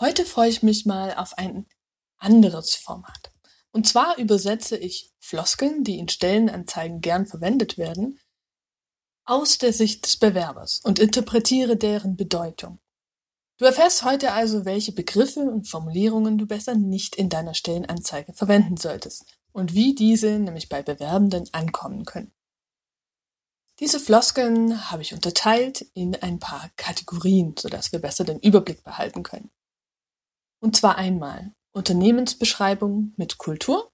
Heute freue ich mich mal auf ein anderes Format. Und zwar übersetze ich Floskeln, die in Stellenanzeigen gern verwendet werden, aus der Sicht des Bewerbers und interpretiere deren Bedeutung. Du erfährst heute also, welche Begriffe und Formulierungen du besser nicht in deiner Stellenanzeige verwenden solltest und wie diese nämlich bei Bewerbenden ankommen können. Diese Floskeln habe ich unterteilt in ein paar Kategorien, sodass wir besser den Überblick behalten können. Und zwar einmal Unternehmensbeschreibung mit Kultur,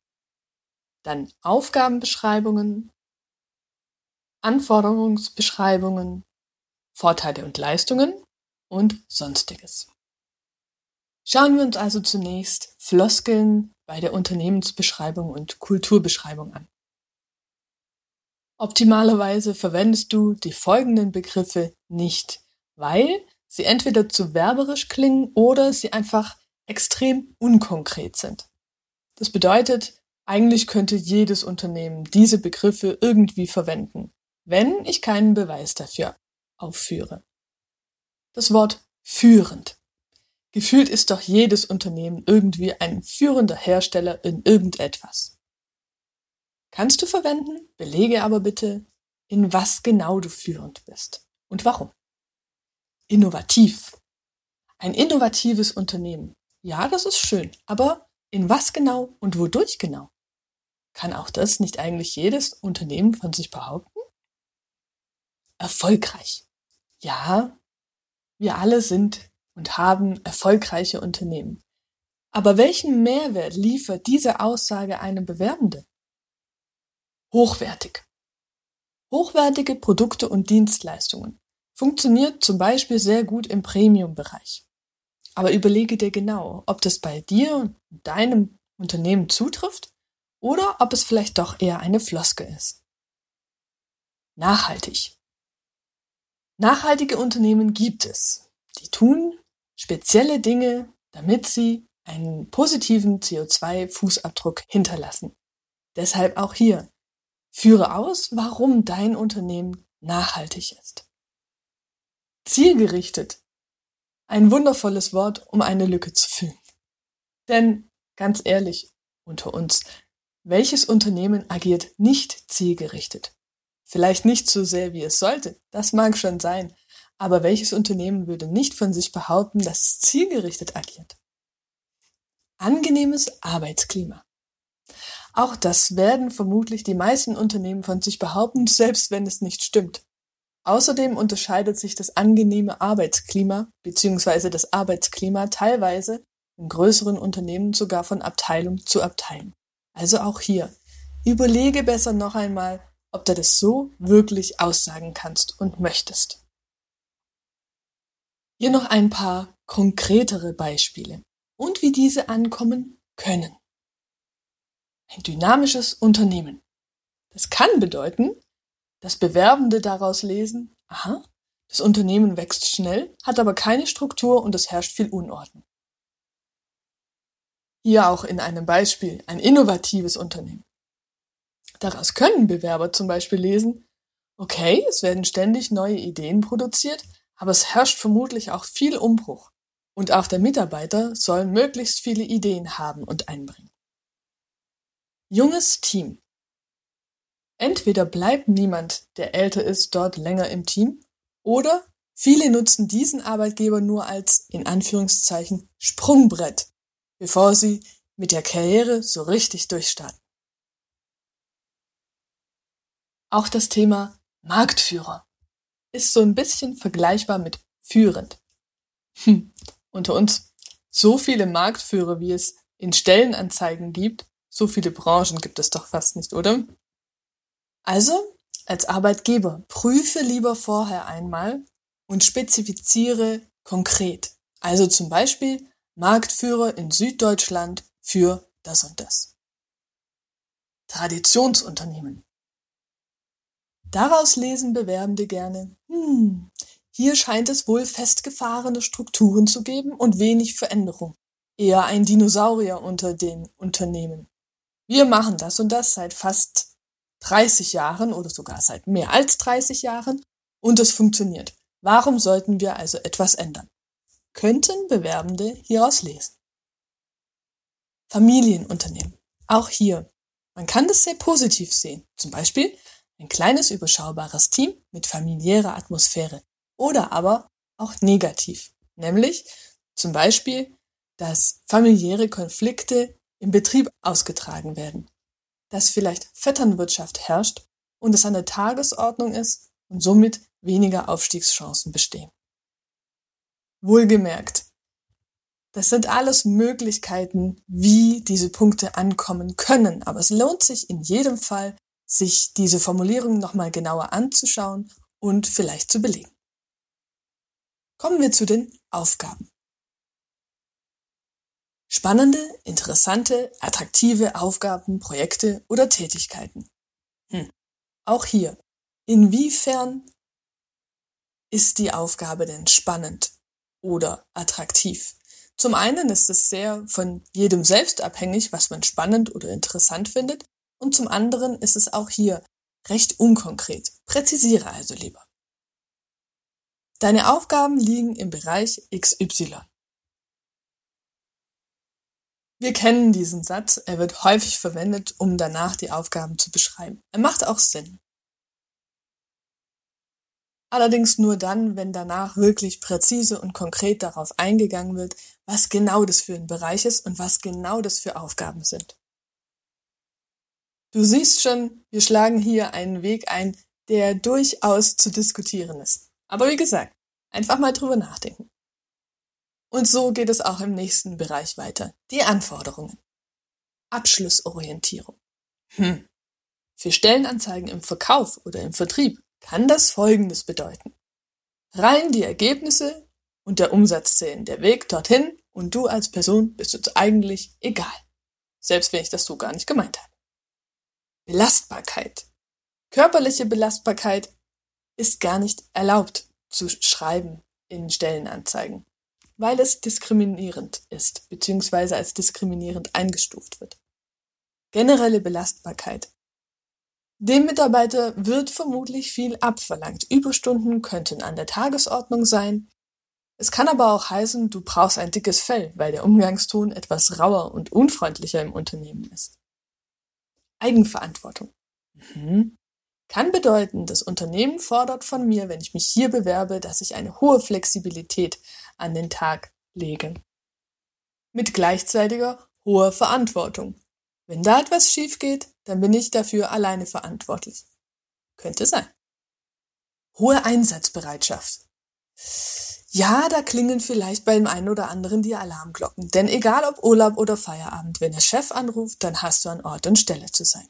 dann Aufgabenbeschreibungen, Anforderungsbeschreibungen, Vorteile und Leistungen und Sonstiges. Schauen wir uns also zunächst Floskeln bei der Unternehmensbeschreibung und Kulturbeschreibung an. Optimalerweise verwendest du die folgenden Begriffe nicht, weil sie entweder zu werberisch klingen oder sie einfach extrem unkonkret sind. Das bedeutet, eigentlich könnte jedes Unternehmen diese Begriffe irgendwie verwenden, wenn ich keinen Beweis dafür aufführe. Das Wort führend. Gefühlt ist doch jedes Unternehmen irgendwie ein führender Hersteller in irgendetwas. Kannst du verwenden, belege aber bitte, in was genau du führend bist und warum. Innovativ. Ein innovatives Unternehmen ja, das ist schön, aber in was genau und wodurch genau? Kann auch das nicht eigentlich jedes Unternehmen von sich behaupten? Erfolgreich. Ja, wir alle sind und haben erfolgreiche Unternehmen. Aber welchen Mehrwert liefert diese Aussage einem Bewerbenden? Hochwertig. Hochwertige Produkte und Dienstleistungen funktioniert zum Beispiel sehr gut im Premium-Bereich. Aber überlege dir genau, ob das bei dir und deinem Unternehmen zutrifft oder ob es vielleicht doch eher eine Floske ist. Nachhaltig. Nachhaltige Unternehmen gibt es. Die tun spezielle Dinge, damit sie einen positiven CO2-Fußabdruck hinterlassen. Deshalb auch hier. Führe aus, warum dein Unternehmen nachhaltig ist. Zielgerichtet ein wundervolles Wort, um eine Lücke zu füllen. Denn ganz ehrlich, unter uns, welches Unternehmen agiert nicht zielgerichtet? Vielleicht nicht so sehr, wie es sollte, das mag schon sein, aber welches Unternehmen würde nicht von sich behaupten, dass es zielgerichtet agiert? Angenehmes Arbeitsklima. Auch das werden vermutlich die meisten Unternehmen von sich behaupten, selbst wenn es nicht stimmt. Außerdem unterscheidet sich das angenehme Arbeitsklima bzw. das Arbeitsklima teilweise in größeren Unternehmen sogar von Abteilung zu Abteilung. Also auch hier. Überlege besser noch einmal, ob du das so wirklich aussagen kannst und möchtest. Hier noch ein paar konkretere Beispiele und wie diese ankommen können. Ein dynamisches Unternehmen. Das kann bedeuten, dass Bewerbende daraus lesen, aha, das Unternehmen wächst schnell, hat aber keine Struktur und es herrscht viel Unordnung. Hier auch in einem Beispiel ein innovatives Unternehmen. Daraus können Bewerber zum Beispiel lesen, okay, es werden ständig neue Ideen produziert, aber es herrscht vermutlich auch viel Umbruch. Und auch der Mitarbeiter soll möglichst viele Ideen haben und einbringen. Junges Team. Entweder bleibt niemand, der älter ist, dort länger im Team, oder viele nutzen diesen Arbeitgeber nur als, in Anführungszeichen, Sprungbrett, bevor sie mit der Karriere so richtig durchstarten. Auch das Thema Marktführer ist so ein bisschen vergleichbar mit führend. Hm, unter uns, so viele Marktführer, wie es in Stellenanzeigen gibt, so viele Branchen gibt es doch fast nicht, oder? Also, als Arbeitgeber, prüfe lieber vorher einmal und spezifiziere konkret. Also zum Beispiel Marktführer in Süddeutschland für das und das. Traditionsunternehmen. Daraus lesen Bewerbende gerne, hm, hier scheint es wohl festgefahrene Strukturen zu geben und wenig Veränderung. Eher ein Dinosaurier unter den Unternehmen. Wir machen das und das seit fast 30 Jahren oder sogar seit mehr als 30 Jahren und es funktioniert. Warum sollten wir also etwas ändern? Könnten Bewerbende hieraus lesen. Familienunternehmen. Auch hier. Man kann das sehr positiv sehen. Zum Beispiel ein kleines überschaubares Team mit familiärer Atmosphäre. Oder aber auch negativ. Nämlich zum Beispiel, dass familiäre Konflikte im Betrieb ausgetragen werden. Dass vielleicht Vetternwirtschaft herrscht und es an der Tagesordnung ist und somit weniger Aufstiegschancen bestehen. Wohlgemerkt, das sind alles Möglichkeiten, wie diese Punkte ankommen können. Aber es lohnt sich in jedem Fall, sich diese Formulierung nochmal genauer anzuschauen und vielleicht zu belegen. Kommen wir zu den Aufgaben. Spannende, interessante, attraktive Aufgaben, Projekte oder Tätigkeiten. Hm. Auch hier. Inwiefern ist die Aufgabe denn spannend oder attraktiv? Zum einen ist es sehr von jedem selbst abhängig, was man spannend oder interessant findet. Und zum anderen ist es auch hier recht unkonkret. Präzisiere also lieber. Deine Aufgaben liegen im Bereich XY. Wir kennen diesen Satz, er wird häufig verwendet, um danach die Aufgaben zu beschreiben. Er macht auch Sinn. Allerdings nur dann, wenn danach wirklich präzise und konkret darauf eingegangen wird, was genau das für ein Bereich ist und was genau das für Aufgaben sind. Du siehst schon, wir schlagen hier einen Weg ein, der durchaus zu diskutieren ist. Aber wie gesagt, einfach mal drüber nachdenken. Und so geht es auch im nächsten Bereich weiter. Die Anforderungen. Abschlussorientierung. Hm. Für Stellenanzeigen im Verkauf oder im Vertrieb kann das Folgendes bedeuten. Rein die Ergebnisse und der Umsatz zählen. Der Weg dorthin und du als Person bist uns eigentlich egal. Selbst wenn ich das so gar nicht gemeint habe. Belastbarkeit. Körperliche Belastbarkeit ist gar nicht erlaubt zu schreiben in Stellenanzeigen, weil es diskriminierend ist, beziehungsweise als diskriminierend eingestuft wird. Generelle Belastbarkeit. Dem Mitarbeiter wird vermutlich viel abverlangt. Überstunden könnten an der Tagesordnung sein, es kann aber auch heißen, du brauchst ein dickes Fell, weil der Umgangston etwas rauer und unfreundlicher im Unternehmen ist. Eigenverantwortung. Mhm. Kann bedeuten, das Unternehmen fordert von mir, wenn ich mich hier bewerbe, dass ich eine hohe Flexibilität an den Tag lege. Mit gleichzeitiger hoher Verantwortung. Wenn da etwas schief geht, dann bin ich dafür alleine verantwortlich. Könnte sein. Hohe Einsatzbereitschaft. Ja, da klingen vielleicht beim einen oder anderen die Alarmglocken. Denn egal ob Urlaub oder Feierabend, wenn der Chef anruft, dann hast du an Ort und Stelle zu sein.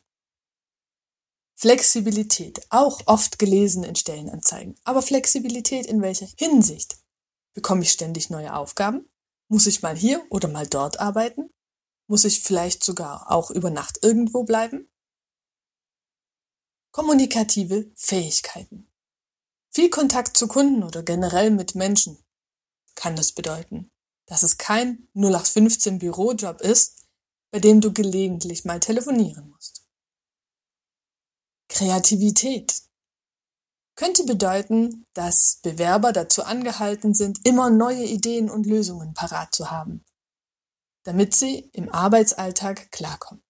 Flexibilität, auch oft gelesen in Stellenanzeigen. Aber Flexibilität in welcher Hinsicht? Bekomme ich ständig neue Aufgaben? Muss ich mal hier oder mal dort arbeiten? Muss ich vielleicht sogar auch über Nacht irgendwo bleiben? Kommunikative Fähigkeiten. Viel Kontakt zu Kunden oder generell mit Menschen kann das bedeuten, dass es kein 0815 Bürojob ist, bei dem du gelegentlich mal telefonieren musst. Kreativität könnte bedeuten, dass Bewerber dazu angehalten sind, immer neue Ideen und Lösungen parat zu haben, damit sie im Arbeitsalltag klarkommen.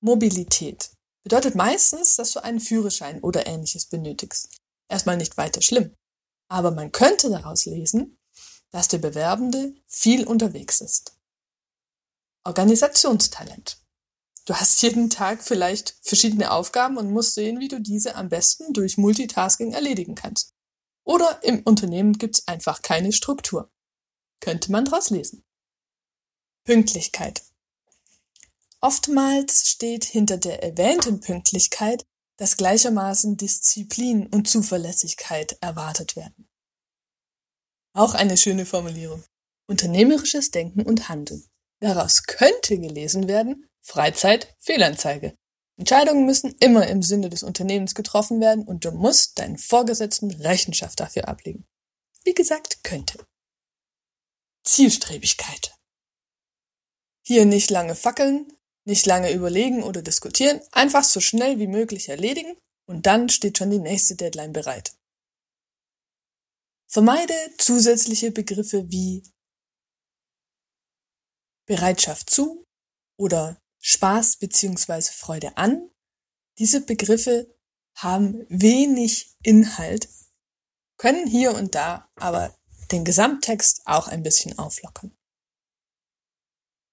Mobilität bedeutet meistens, dass du einen Führerschein oder ähnliches benötigst erstmal nicht weiter schlimm. Aber man könnte daraus lesen, dass der Bewerbende viel unterwegs ist. Organisationstalent. Du hast jeden Tag vielleicht verschiedene Aufgaben und musst sehen, wie du diese am besten durch Multitasking erledigen kannst. Oder im Unternehmen gibt's einfach keine Struktur. Könnte man daraus lesen. Pünktlichkeit. Oftmals steht hinter der erwähnten Pünktlichkeit dass gleichermaßen Disziplin und Zuverlässigkeit erwartet werden. Auch eine schöne Formulierung. unternehmerisches Denken und Handeln. Daraus könnte gelesen werden Freizeit, Fehlanzeige. Entscheidungen müssen immer im Sinne des Unternehmens getroffen werden und du musst deinen Vorgesetzten Rechenschaft dafür ablegen. Wie gesagt, könnte. Zielstrebigkeit. Hier nicht lange fackeln, nicht lange überlegen oder diskutieren, einfach so schnell wie möglich erledigen und dann steht schon die nächste Deadline bereit. Vermeide zusätzliche Begriffe wie Bereitschaft zu oder Spaß bzw. Freude an. Diese Begriffe haben wenig Inhalt, können hier und da aber den Gesamttext auch ein bisschen auflockern.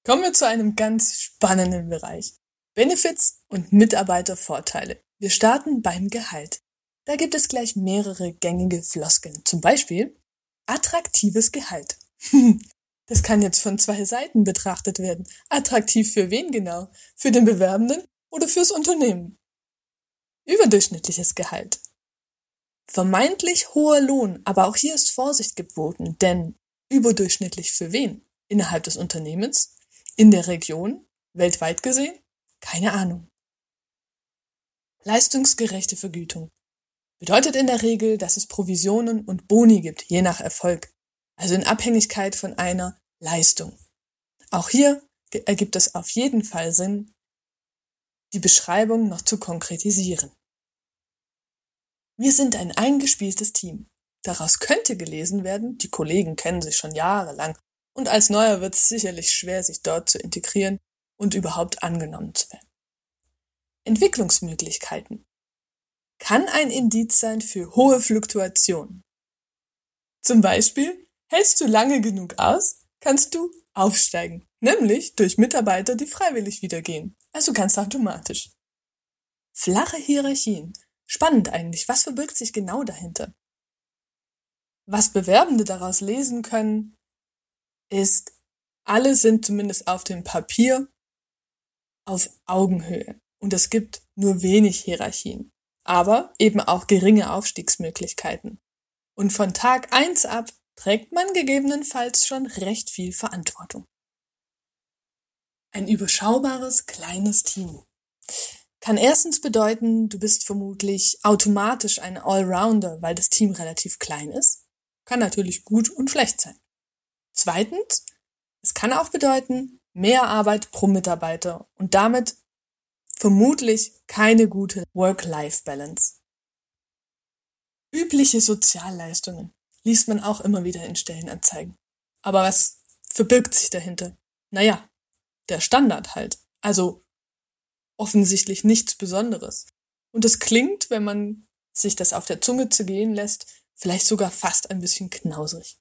Kommen wir zu einem ganz spannenden Bereich. Benefits und Mitarbeitervorteile. Wir starten beim Gehalt. Da gibt es gleich mehrere gängige Floskeln. Zum Beispiel attraktives Gehalt. Das kann jetzt von zwei Seiten betrachtet werden. Attraktiv für wen genau? Für den Bewerbenden oder fürs Unternehmen? Überdurchschnittliches Gehalt. Vermeintlich hoher Lohn, aber auch hier ist Vorsicht geboten, denn überdurchschnittlich für wen? Innerhalb des Unternehmens? In der Region? Weltweit gesehen? Keine Ahnung. Leistungsgerechte Vergütung. Bedeutet in der Regel, dass es Provisionen und Boni gibt, je nach Erfolg. Also in Abhängigkeit von einer Leistung. Auch hier ergibt es auf jeden Fall Sinn, die Beschreibung noch zu konkretisieren. Wir sind ein eingespieltes Team. Daraus könnte gelesen werden, die Kollegen kennen sich schon jahrelang und als Neuer wird es sicherlich schwer, sich dort zu integrieren und überhaupt angenommen zu werden. Entwicklungsmöglichkeiten kann ein Indiz sein für hohe Fluktuation. Zum Beispiel, hältst du lange genug aus, kannst du aufsteigen, nämlich durch Mitarbeiter, die freiwillig wieder gehen, also ganz automatisch. Flache Hierarchien. Spannend eigentlich, was verbirgt sich genau dahinter? Was Bewerbende daraus lesen können, ist, alle sind zumindest auf dem Papier auf Augenhöhe und es gibt nur wenig Hierarchien, aber eben auch geringe Aufstiegsmöglichkeiten. Und von Tag eins ab trägt man gegebenenfalls schon recht viel Verantwortung. Ein überschaubares kleines Team kann erstens bedeuten, du bist vermutlich automatisch ein Allrounder, weil das Team relativ klein ist. Kann natürlich gut und schlecht sein. Zweitens, es kann auch bedeuten, mehr Arbeit pro Mitarbeiter und damit vermutlich keine gute Work-Life-Balance. Übliche Sozialleistungen liest man auch immer wieder in Stellenanzeigen. Aber was verbirgt sich dahinter? Naja, der Standard halt. Also offensichtlich nichts Besonderes. Und es klingt, wenn man sich das auf der Zunge zu gehen lässt, vielleicht sogar fast ein bisschen knausrig.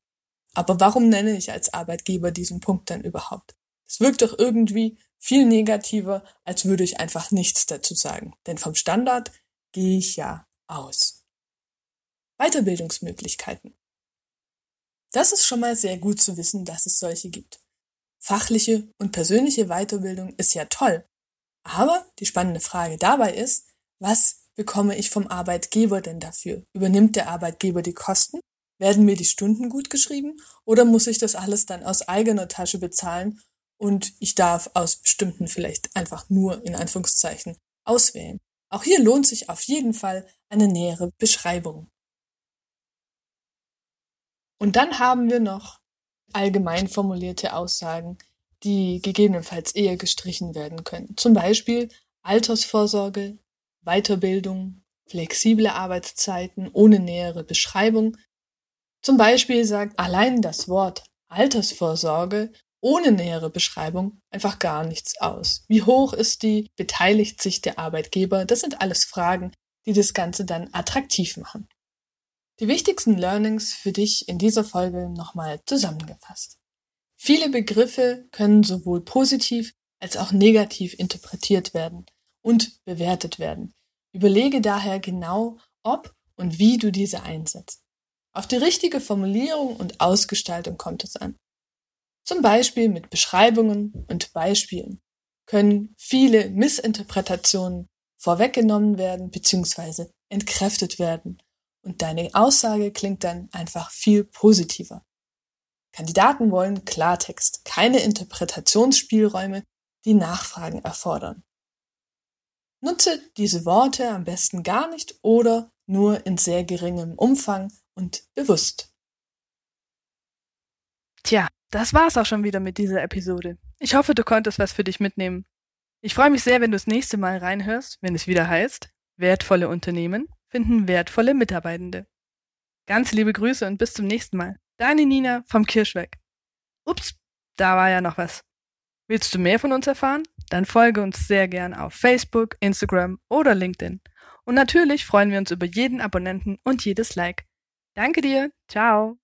Aber warum nenne ich als Arbeitgeber diesen Punkt dann überhaupt? Es wirkt doch irgendwie viel negativer, als würde ich einfach nichts dazu sagen. Denn vom Standard gehe ich ja aus. Weiterbildungsmöglichkeiten. Das ist schon mal sehr gut zu wissen, dass es solche gibt. Fachliche und persönliche Weiterbildung ist ja toll. Aber die spannende Frage dabei ist, was bekomme ich vom Arbeitgeber denn dafür? Übernimmt der Arbeitgeber die Kosten? Werden mir die Stunden gut geschrieben? Oder muss ich das alles dann aus eigener Tasche bezahlen und ich darf aus bestimmten vielleicht einfach nur in Anführungszeichen auswählen? Auch hier lohnt sich auf jeden Fall eine nähere Beschreibung. Und dann haben wir noch allgemein formulierte Aussagen, die gegebenenfalls eher gestrichen werden können. Zum Beispiel Altersvorsorge, Weiterbildung, flexible Arbeitszeiten ohne nähere Beschreibung. Zum Beispiel sagt allein das Wort Altersvorsorge ohne nähere Beschreibung einfach gar nichts aus. Wie hoch ist die? Beteiligt sich der Arbeitgeber? Das sind alles Fragen, die das Ganze dann attraktiv machen. Die wichtigsten Learnings für dich in dieser Folge nochmal zusammengefasst. Viele Begriffe können sowohl positiv als auch negativ interpretiert werden und bewertet werden. Überlege daher genau, ob und wie du diese einsetzt. Auf die richtige Formulierung und Ausgestaltung kommt es an. Zum Beispiel mit Beschreibungen und Beispielen können viele Missinterpretationen vorweggenommen werden bzw. entkräftet werden und deine Aussage klingt dann einfach viel positiver. Kandidaten wollen Klartext, keine Interpretationsspielräume, die Nachfragen erfordern. Nutze diese Worte am besten gar nicht oder nur in sehr geringem Umfang und bewusst. Tja, das war's auch schon wieder mit dieser Episode. Ich hoffe, du konntest was für dich mitnehmen. Ich freue mich sehr, wenn du das nächste Mal reinhörst, wenn es wieder heißt, wertvolle Unternehmen finden wertvolle Mitarbeitende. Ganz liebe Grüße und bis zum nächsten Mal. Deine Nina vom Kirschweg. Ups, da war ja noch was. Willst du mehr von uns erfahren? Dann folge uns sehr gern auf Facebook, Instagram oder LinkedIn. Und natürlich freuen wir uns über jeden Abonnenten und jedes Like. Danke dir. Ciao.